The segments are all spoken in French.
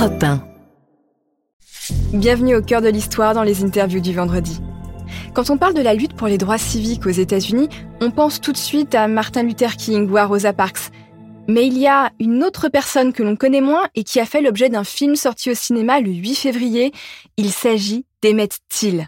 Europe 1. Bienvenue au cœur de l'histoire dans les interviews du vendredi. Quand on parle de la lutte pour les droits civiques aux États-Unis, on pense tout de suite à Martin Luther King ou à Rosa Parks. Mais il y a une autre personne que l'on connaît moins et qui a fait l'objet d'un film sorti au cinéma le 8 février. Il s'agit d'Emmett Till.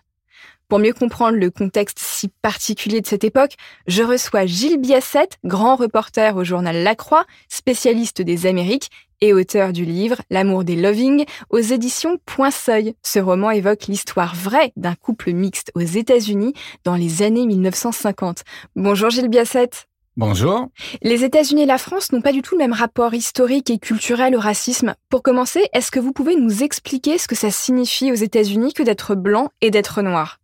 Pour mieux comprendre le contexte si particulier de cette époque, je reçois Gilles Biassette, grand reporter au journal La Croix, spécialiste des Amériques et auteur du livre L'amour des Loving aux éditions Point Seuil. Ce roman évoque l'histoire vraie d'un couple mixte aux États-Unis dans les années 1950. Bonjour Gilles Biassette. Bonjour. Les États-Unis et la France n'ont pas du tout le même rapport historique et culturel au racisme. Pour commencer, est-ce que vous pouvez nous expliquer ce que ça signifie aux États-Unis que d'être blanc et d'être noir?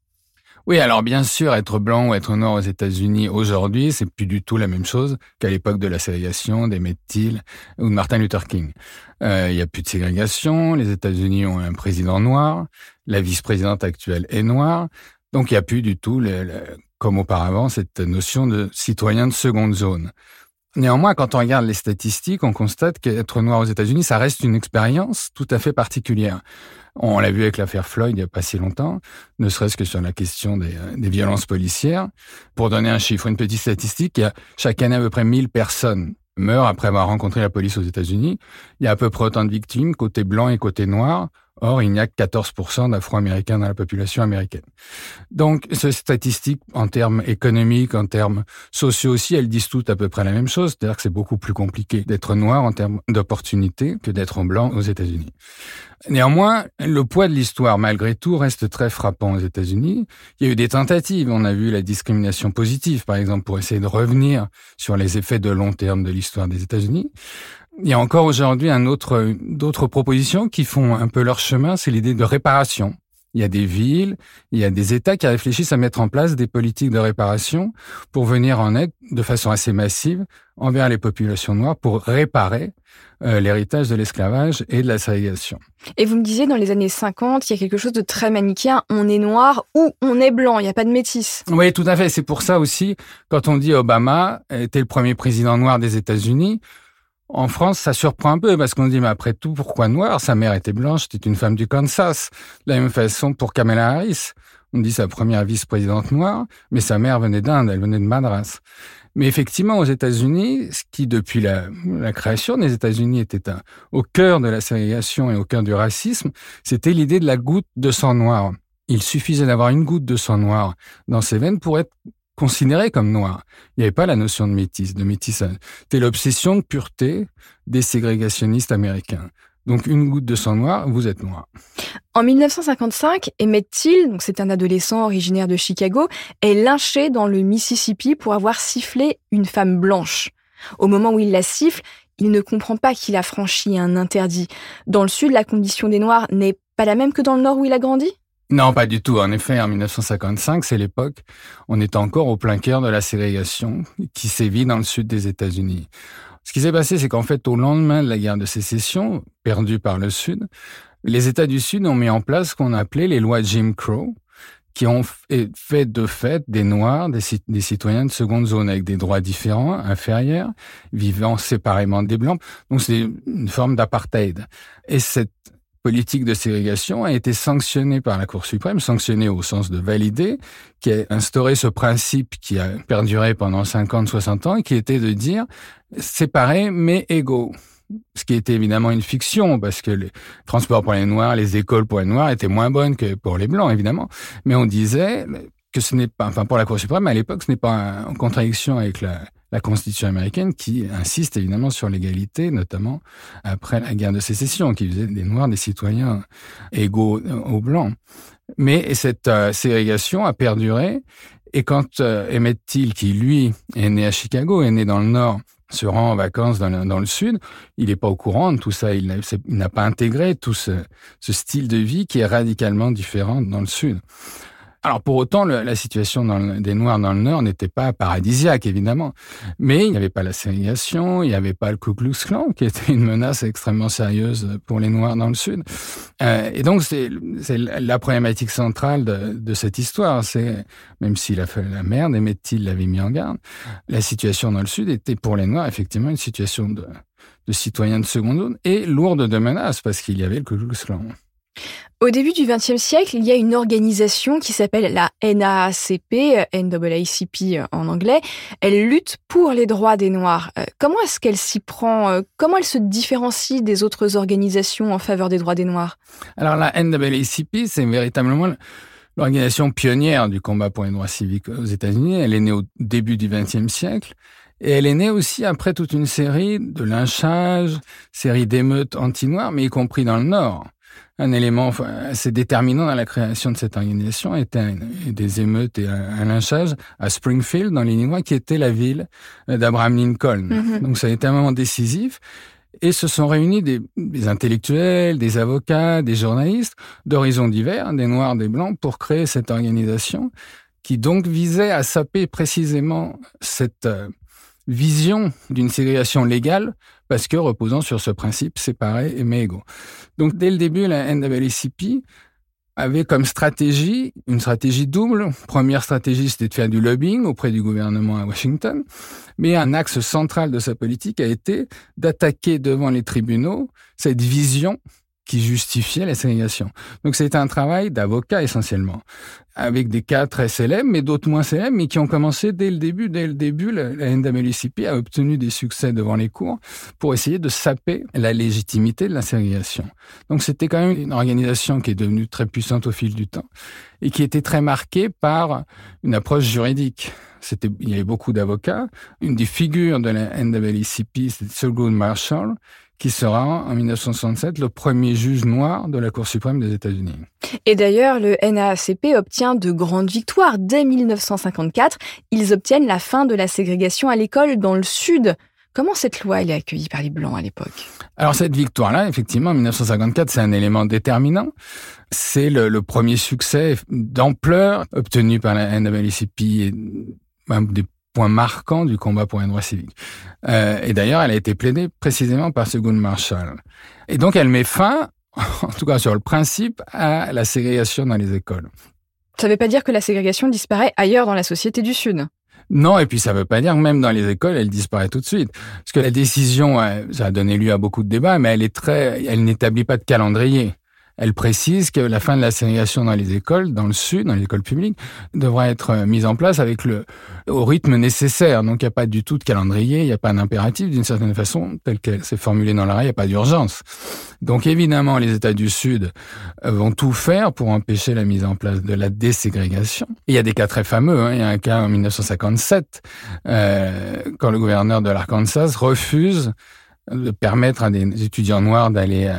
Oui, alors bien sûr, être blanc ou être noir aux États-Unis aujourd'hui, c'est plus du tout la même chose qu'à l'époque de la ségrégation des Till ou de Martin Luther King. Euh, il n'y a plus de ségrégation, les États-Unis ont un président noir, la vice-présidente actuelle est noire, donc il n'y a plus du tout, comme auparavant, cette notion de citoyen de seconde zone. Néanmoins, quand on regarde les statistiques, on constate qu'être noir aux États-Unis, ça reste une expérience tout à fait particulière. On l'a vu avec l'affaire Floyd il n'y a pas si longtemps, ne serait-ce que sur la question des, euh, violences policières. Pour donner un chiffre, une petite statistique, chaque année à peu près 1000 personnes meurent après avoir rencontré la police aux États-Unis. Il y a à peu près autant de victimes côté blanc et côté noir. Or, il n'y a que 14% d'Afro-Américains dans la population américaine. Donc, ces statistiques, en termes économiques, en termes sociaux aussi, elles disent toutes à peu près la même chose. C'est-à-dire que c'est beaucoup plus compliqué d'être noir en termes d'opportunités que d'être blanc aux États-Unis. Néanmoins, le poids de l'histoire, malgré tout, reste très frappant aux États-Unis. Il y a eu des tentatives. On a vu la discrimination positive, par exemple, pour essayer de revenir sur les effets de long terme de l'histoire des États-Unis. Il y a encore aujourd'hui un autre, d'autres propositions qui font un peu leur chemin, c'est l'idée de réparation. Il y a des villes, il y a des États qui réfléchissent à mettre en place des politiques de réparation pour venir en aide de façon assez massive envers les populations noires pour réparer euh, l'héritage de l'esclavage et de la ségrégation. Et vous me disiez, dans les années 50, il y a quelque chose de très manichéen. On est noir ou on est blanc, il n'y a pas de métis. Oui, tout à fait. C'est pour ça aussi, quand on dit Obama était le premier président noir des États-Unis, en France, ça surprend un peu parce qu'on dit, mais après tout, pourquoi noir? Sa mère était blanche, c'était une femme du Kansas. De la même façon pour Kamala Harris. On dit sa première vice-présidente noire, mais sa mère venait d'Inde, elle venait de Madras. Mais effectivement, aux États-Unis, ce qui, depuis la, création des États-Unis, était au cœur de la ségrégation et au cœur du racisme, c'était l'idée de la goutte de sang noir. Il suffisait d'avoir une goutte de sang noir dans ses veines pour être considéré comme noir. Il n'y avait pas la notion de métis, de métissage. C'était l'obsession de pureté des ségrégationnistes américains. Donc une goutte de sang noir, vous êtes noir. En 1955, Emmett Till, c'est un adolescent originaire de Chicago, est lynché dans le Mississippi pour avoir sifflé une femme blanche. Au moment où il la siffle, il ne comprend pas qu'il a franchi un interdit. Dans le sud, la condition des Noirs n'est pas la même que dans le nord où il a grandi? Non, pas du tout. En effet, en 1955, c'est l'époque, on est encore au plein cœur de la ségrégation qui sévit dans le sud des États-Unis. Ce qui s'est passé, c'est qu'en fait, au lendemain de la guerre de sécession, perdue par le Sud, les États du Sud ont mis en place ce qu'on appelait les lois Jim Crow, qui ont fait de fait des Noirs des, des, citoyens de seconde zone avec des droits différents, inférieurs, vivant séparément des Blancs. Donc c'est une forme d'apartheid. Et cette politique de ségrégation a été sanctionnée par la Cour suprême, sanctionnée au sens de valider, qui a instauré ce principe qui a perduré pendant 50, 60 ans, et qui était de dire séparés mais égaux. Ce qui était évidemment une fiction, parce que les transports pour les Noirs, les écoles pour les Noirs étaient moins bonnes que pour les Blancs, évidemment. Mais on disait que ce n'est pas, enfin pour la Cour suprême, à l'époque, ce n'est pas en contradiction avec la, la Constitution américaine qui insiste évidemment sur l'égalité, notamment après la guerre de sécession, qui faisait des Noirs des citoyens égaux aux Blancs. Mais cette euh, ségrégation a perduré, et quand euh, Emmett Till, qui lui est né à Chicago, est né dans le Nord, se rend en vacances dans le, Sud, il n'est pas au courant de tout ça, il n'a pas intégré tout ce style de vie qui est radicalement différent dans le Sud. Alors pour autant, la situation des Noirs dans le Nord n'était pas paradisiaque, évidemment. Mais il n'y avait pas la ségrégation, il n'y avait pas le Ku Klux Klan, qui était une menace extrêmement sérieuse pour les Noirs dans le Sud. Euh, et donc c'est la problématique centrale de, cette histoire. C'est même si la, la mère Emmett l'avait mis en garde, la situation dans le Sud était pour les Noirs effectivement une situation de de citoyens de seconde zone et lourde de menaces parce qu'il y avait le Ku Klux Klan. Au début du XXe siècle, il y a une organisation qui s'appelle la NAACP, NAACP en anglais. Elle lutte pour les droits des Noirs. Euh, comment est-ce qu'elle s'y prend euh, Comment elle se différencie des autres organisations en faveur des droits des Noirs? Alors la NAACP, c'est véritablement l'organisation pionnière du combat pour les droits civiques aux États-Unis. Elle est née au début du XXe siècle. Et elle est née aussi après toute une série de lynchages, série d'émeutes anti-noirs, mais y compris dans le Nord un élément assez déterminant dans la création de cette organisation était des émeutes et un, lynchage à Springfield, dans l'Illinois, qui était la ville d'Abraham Lincoln. Mm-hmm. Donc ça a été un moment décisif. Et se sont réunis des, des intellectuels, des avocats, des journalistes d'horizons divers, des noirs, des blancs, pour créer cette organisation qui donc visait à saper précisément cette euh, vision d'une ségrégation légale parce que reposant sur ce principe séparé mais égaux. Donc dès le début, la NAACP avait comme stratégie une stratégie double. Première stratégie, c'était de faire du lobbying auprès du gouvernement à Washington, mais un axe central de sa politique a été d'attaquer devant les tribunaux cette vision qui justifiait la ségrégation. Donc c'était un travail d'avocat essentiellement, avec des cas très célèbres, mais d'autres moins célèbres, mais qui ont commencé dès le début. Dès le début, la NAACP a obtenu des succès devant les cours pour essayer de saper la légitimité de la ségrégation. Donc c'était quand même une organisation qui est devenue très puissante au fil du temps et qui était très marquée par une approche juridique. C'était, il y avait beaucoup d'avocats. Une des figures de la NAACP, c'est Thurgood Marshall, qui sera en 1967 le premier juge noir de la Cour suprême des États-Unis. Et d'ailleurs, le NAACP obtient de grandes victoires. Dès 1954, ils obtiennent la fin de la ségrégation à l'école dans le Sud. Comment cette loi elle est accueillie par les Blancs à l'époque? Alors cette victoire-là, effectivement, en 1954, c'est un élément déterminant. C'est le, premier succès d'ampleur obtenu par la NAACP et des point marquant du combat pour un droit civique. Euh, et d'ailleurs, elle a été plaidée précisément par Seguin Marshall. Et donc, elle met fin, en tout cas sur le principe, à la ségrégation dans les écoles. Ça ne veut pas dire que la ségrégation disparaît ailleurs dans la société du Sud. Non, et puis ça ne veut pas dire que même dans les écoles, elle disparaît tout de suite. Parce que la décision, ça a donné lieu à beaucoup de débats, mais elle est très, elle n'établit pas de calendrier. Elle précise que la fin de la ségrégation dans les écoles, dans le sud, dans les écoles publiques, devra être euh, mise en place avec le au rythme nécessaire. Donc il n'y a pas du tout de calendrier, il n'y a pas d'impératif d'une certaine façon, tel qu'elle s'est formulée dans l'arrêt, il n'y a pas d'urgence. Donc évidemment, les États du Sud euh, vont tout faire pour empêcher la mise en place de la déségrégation. il y a des cas très fameux. Hein. Il y a un cas en 1957, euh, quand le gouverneur de l'Arkansas refuse de permettre à des étudiants noirs d'aller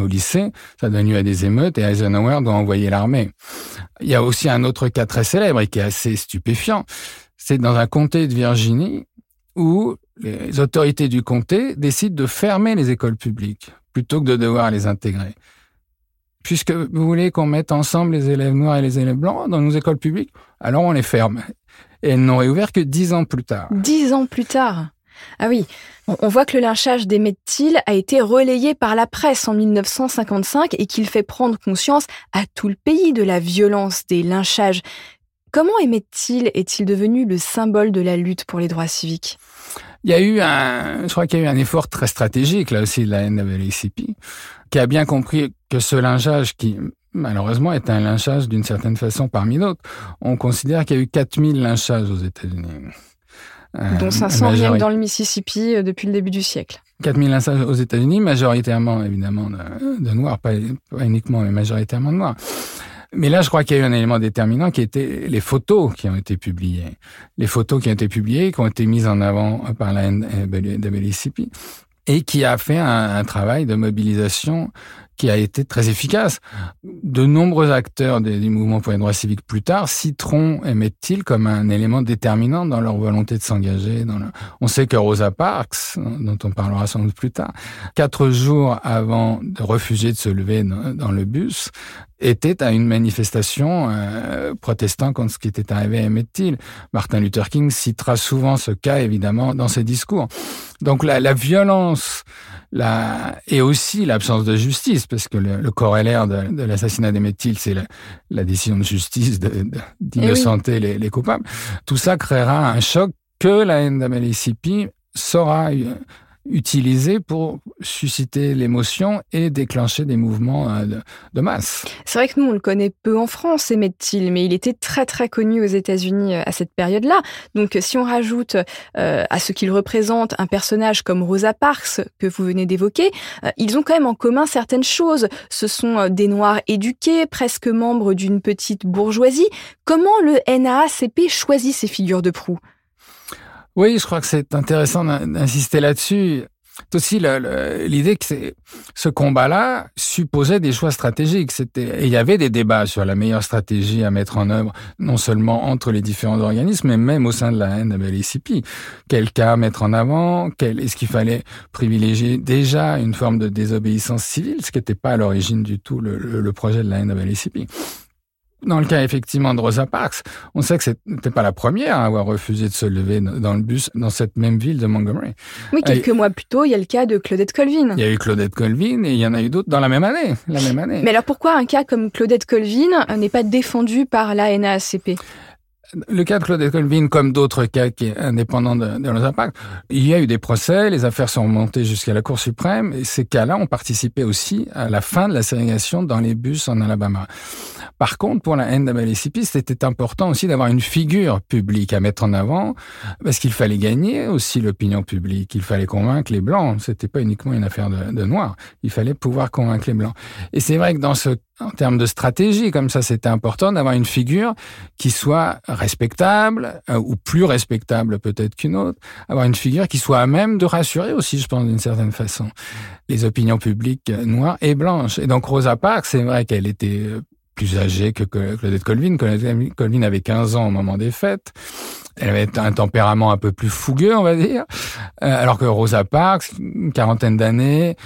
au lycée, ça donne lieu à des émeutes et Eisenhower doit envoyer l'armée. Il y a aussi un autre cas très célèbre et qui est assez stupéfiant. C'est dans un comté de Virginie où les autorités du comté décident de fermer les écoles publiques plutôt que de devoir les intégrer. Puisque vous voulez qu'on mette ensemble les élèves noirs et les élèves blancs dans nos écoles publiques, alors on les ferme. Et elles n'ont réouvert que dix ans plus tard. Dix ans plus tard ah oui, on voit que le lynchage d'Emmett Till a été relayé par la presse en 1955 et qu'il fait prendre conscience à tout le pays de la violence des lynchages. Comment Emmett Till est-il devenu le symbole de la lutte pour les droits civiques? Il y a eu un, je crois qu'il y a eu un effort très stratégique là aussi de la NAACP, qui a bien compris que ce lynchage qui malheureusement est un lynchage d'une certaine façon parmi d'autres. On considère qu'il y a eu 4000 lynchages aux États-Unis. Euh, dont 500 viennent dans le Mississippi euh, depuis le début du siècle. 4000 lynchages aux États-Unis, majoritairement évidemment de, noirs, pas, uniquement, mais majoritairement de noirs. Mais là, je crois qu'il y a eu un élément déterminant qui était les photos qui ont été publiées. Les photos qui ont été publiées, qui ont été mises en avant par la NAACP et qui a fait un travail de mobilisation qui a été très efficace. De nombreux acteurs des, mouvements pour les droits civiques plus tard citeront Emmett-Till comme un élément déterminant dans leur volonté de s'engager. Dans On sait que Rosa Parks, dont on parlera sans doute plus tard, quatre jours avant de refuser de se lever dans, le bus, était à une manifestation euh, protestant contre ce qui était arrivé à Emmett Till. Martin Luther King citera souvent ce cas, évidemment, dans ses discours. Donc la, la violence la, et aussi l'absence de justice, parce que le, corollaire de, de l'assassinat des Till, c'est la, décision de justice d'innocenter de, eh les, les, coupables. Tout ça créera un choc que la NAACP saura utilisé pour susciter l'émotion et déclencher des mouvements euh, de, masse. C'est vrai que nous, on le connaît peu en France, Emmett mais il était très très connu aux États-Unis euh, à cette période-là. Donc si on rajoute euh, à ce qu'il représente un personnage comme Rosa Parks, que vous venez d'évoquer, ils ont quand même en commun certaines choses. Ce sont des Noirs éduqués, presque membres d'une petite bourgeoisie. Comment le NAACP choisit ces figures de proue? Oui, je crois que c'est intéressant d'insister là-dessus. C'est aussi l'idée que ce combat-là supposait des choix stratégiques. Il y avait des débats sur la meilleure stratégie à mettre en œuvre, non seulement entre les différents organismes, mais même au sein de la NAACP. Quel cas mettre en avant? Est-ce qu'il fallait privilégier déjà une forme de désobéissance civile, ce qui n'était pas à l'origine du tout le, projet de la NAACP dans le cas effectivement de Rosa Parks, on sait que c'était pas la première à avoir refusé de se lever dans le bus dans cette même ville de Montgomery. Oui, quelques mois plus tôt, il y a le cas de Claudette Colvin. Il y a eu Claudette Colvin et il y en a eu d'autres dans la même année, la même année. Mais alors pourquoi un cas comme Claudette Colvin n'est pas défendu par la NAACP le cas de Claudette Colvin, comme d'autres cas qui indépendants de, de Rosa Parks, il y a eu des procès, les affaires sont remontées jusqu'à la Cour suprême, et ces cas-là ont participé aussi à la fin de la ségrégation dans les bus en Alabama. Par contre, pour la NAACP, c'était important aussi d'avoir une figure publique à mettre en avant, parce qu'il fallait gagner aussi l'opinion publique. Il fallait convaincre les Blancs. C'était pas uniquement une affaire de, de Noirs. Il fallait pouvoir convaincre les Blancs. Et c'est vrai que dans ce en termes de stratégie, comme ça, c'était important d'avoir une figure qui soit respectable, euh, ou plus respectable peut-être qu'une autre, avoir une figure qui soit à même de rassurer aussi, je pense, d'une certaine façon, les opinions publiques noires et blanches. Et donc Rosa Parks, c'est vrai qu'elle était euh, plus âgée que Claudette Colvin. Claudette Colvin avait 15 ans au moment des fêtes. Elle avait un tempérament un peu plus fougueux, on va dire. Euh, alors que Rosa Parks, une quarantaine d'années,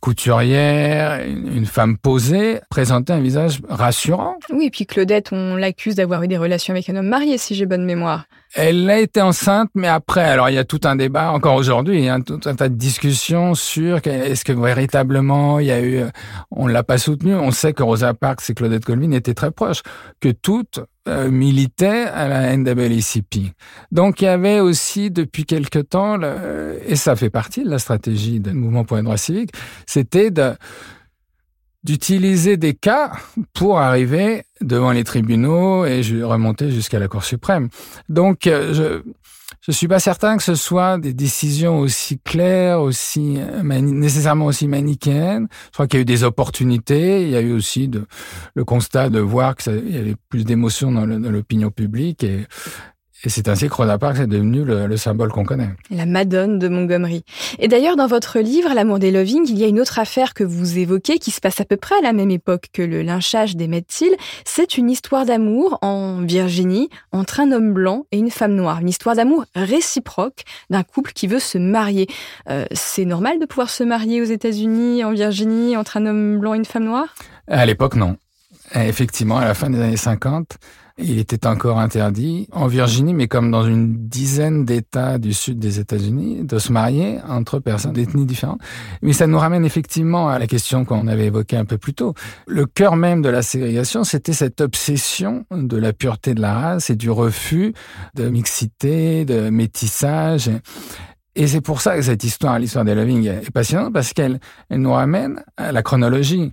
couturière, une femme posée, présentait un visage rassurant. Oui, et puis Claudette, on l'accuse d'avoir eu des relations avec un homme marié, si j'ai bonne mémoire. Elle a été enceinte, mais après, alors il y a tout un débat, encore aujourd'hui, il y a tout un tas de discussions sur est-ce que véritablement il y a eu, on l'a pas soutenu. On sait que Rosa Parks et Claudette Colvin étaient très proches, que toutes euh, militaient à la NAACP. Donc il y avait aussi depuis quelque temps, et ça fait partie de la stratégie du mouvement pour les droits civiques, c'était de d'utiliser des cas pour arriver devant les tribunaux et remonter jusqu'à la Cour suprême. Donc, euh, je je suis pas certain que ce soit des décisions aussi claires, aussi euh, nécessairement aussi manichéennes. Je crois qu'il y a eu des opportunités. Il y a eu aussi de, le constat de voir qu'il y avait plus d'émotions dans l'opinion publique et et c'est ainsi que Rosa Parks est devenu le, symbole qu'on connaît. La Madone de Montgomery. Et d'ailleurs, dans votre livre, L'amour des Loving, il y a une autre affaire que vous évoquez qui se passe à peu près à la même époque que le lynchage des Mettil. C'est une histoire d'amour en Virginie entre un homme blanc et une femme noire. Une histoire d'amour réciproque d'un couple qui veut se marier. Euh, c'est normal de pouvoir se marier aux États-Unis, en Virginie, entre un homme blanc et une femme noire? À l'époque, non. Effectivement, à la fin des années 50, il était encore interdit en Virginie, mais comme dans une dizaine d'États du sud des États-Unis, de se marier entre personnes d'ethnies différentes. Mais ça nous ramène effectivement à la question qu'on avait évoquée un peu plus tôt. Le cœur même de la ségrégation, c'était cette obsession de la pureté de la race et du refus de mixité, de métissage. Et c'est pour ça que cette histoire, l'histoire des Loving, est passionnante parce qu'elle elle nous ramène à la chronologie.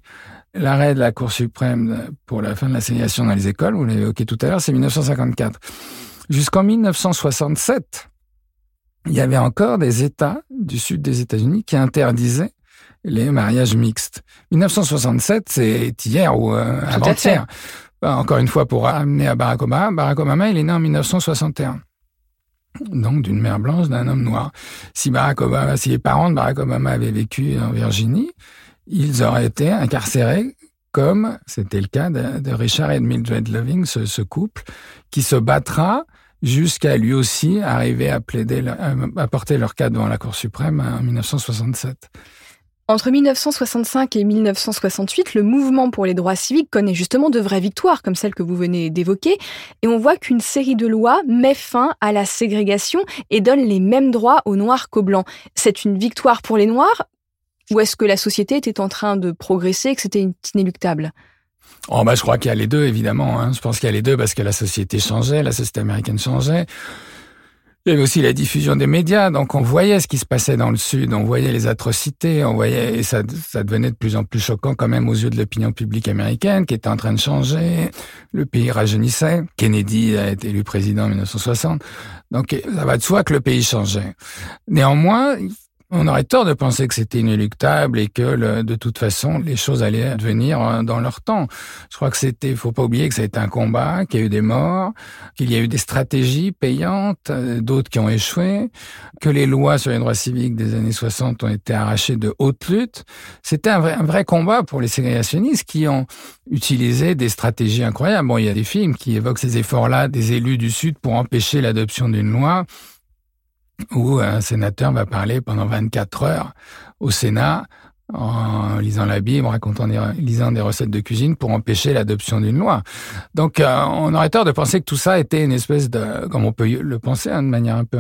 L'arrêt de la Cour suprême pour la fin de l'assignation dans les écoles, vous l'avez évoqué tout à l'heure, c'est 1954. Jusqu'en 1967, il y avait encore des États du sud des États-Unis qui interdisaient les mariages mixtes. 1967, c'est hier ou euh, avant-hier. Encore une fois, pour amener à Barack Obama, Barack Obama, il est né en 1961 donc d'une mère blanche, d'un homme noir. Si Barack Obama, si les parents de Barack Obama avaient vécu en Virginie, ils auraient été incarcérés comme c'était le cas de, Richard et de Mildred Loving, ce, couple, qui se battra jusqu'à lui aussi arriver à plaider, à porter leur cas devant la Cour suprême en 1967. Entre 1965 et 1968, le mouvement pour les droits civiques connaît justement de vraies victoires, comme celle que vous venez d'évoquer, et on voit qu'une série de lois met fin à la ségrégation et donne les mêmes droits aux Noirs qu'aux Blancs. C'est une victoire pour les Noirs ou est-ce que la société était en train de progresser et que c'était inéluctable? Oh bah je crois qu'il y a les deux évidemment. Hein. Je pense qu'il y a les deux parce que la société changeait, la société américaine changeait. Il y avait aussi la diffusion des médias, donc on voyait ce qui se passait dans le Sud, on voyait les atrocités, on voyait, et ça, ça devenait de plus en plus choquant quand même aux yeux de l'opinion publique américaine, qui était en train de changer. Le pays rajeunissait. Kennedy a été élu président en 1960. Donc ça va de soi que le pays changeait. Néanmoins, on aurait tort de penser que c'était inéluctable et que de toute façon les choses allaient advenir euh, dans leur temps. Je crois que c'était, faut pas oublier que ça a été un combat, qu'il y a eu des morts, qu'il y a eu des stratégies payantes, euh, d'autres qui ont échoué, que les lois sur les droits civiques des années 60 ont été arrachées de haute lutte. C'était un vrai, un vrai combat pour les ségrégationnistes qui ont utilisé des stratégies incroyables. Bon, il y a des films qui évoquent ces efforts-là des élus du Sud pour empêcher l'adoption d'une loi où un sénateur va parler pendant 24 heures au Sénat en lisant la Bible, en racontant des, lisant des recettes de cuisine pour empêcher l'adoption d'une loi. Donc, euh, on aurait tort de penser que tout ça était une espèce de, comme on peut le penser, hein, de manière un peu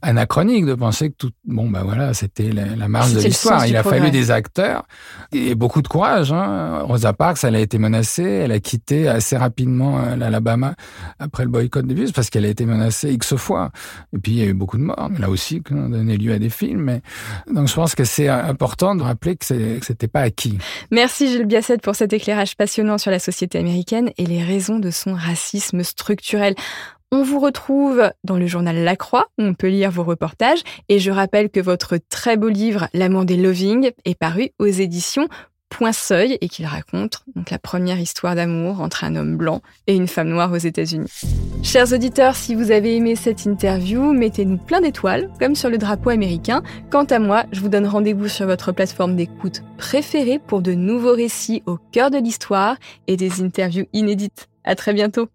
anachronique, de penser que tout, bon, bah voilà, c'était la, la marge de l'histoire. Il a fallu des acteurs et beaucoup de courage. Hein. Rosa Parks, elle a été menacée, elle a quitté assez rapidement euh, l'Alabama après le boycott des bus parce qu'elle a été menacée x fois. Et puis, il y a eu beaucoup de morts, là aussi, qui ont donné lieu à des films. Mais, donc, je pense que c'est important de rappeler que c'était pas acquis. Merci Gilles Biasset pour cet éclairage passionnant sur la société américaine et les raisons de son racisme structurel. On vous retrouve dans le journal La Croix, où on peut lire vos reportages, et je rappelle que votre très beau livre L'amant des Loving est paru aux éditions Point Seuil et qu'il raconte la première histoire d'amour entre un homme blanc et une femme noire aux États-Unis. Chers auditeurs, si vous avez aimé cette interview, mettez-nous plein d'étoiles, comme sur le drapeau américain. Quant à moi, je vous donne rendez-vous sur votre plateforme d'écoute préférée pour de nouveaux récits au cœur de l'histoire et des interviews inédites. À très bientôt.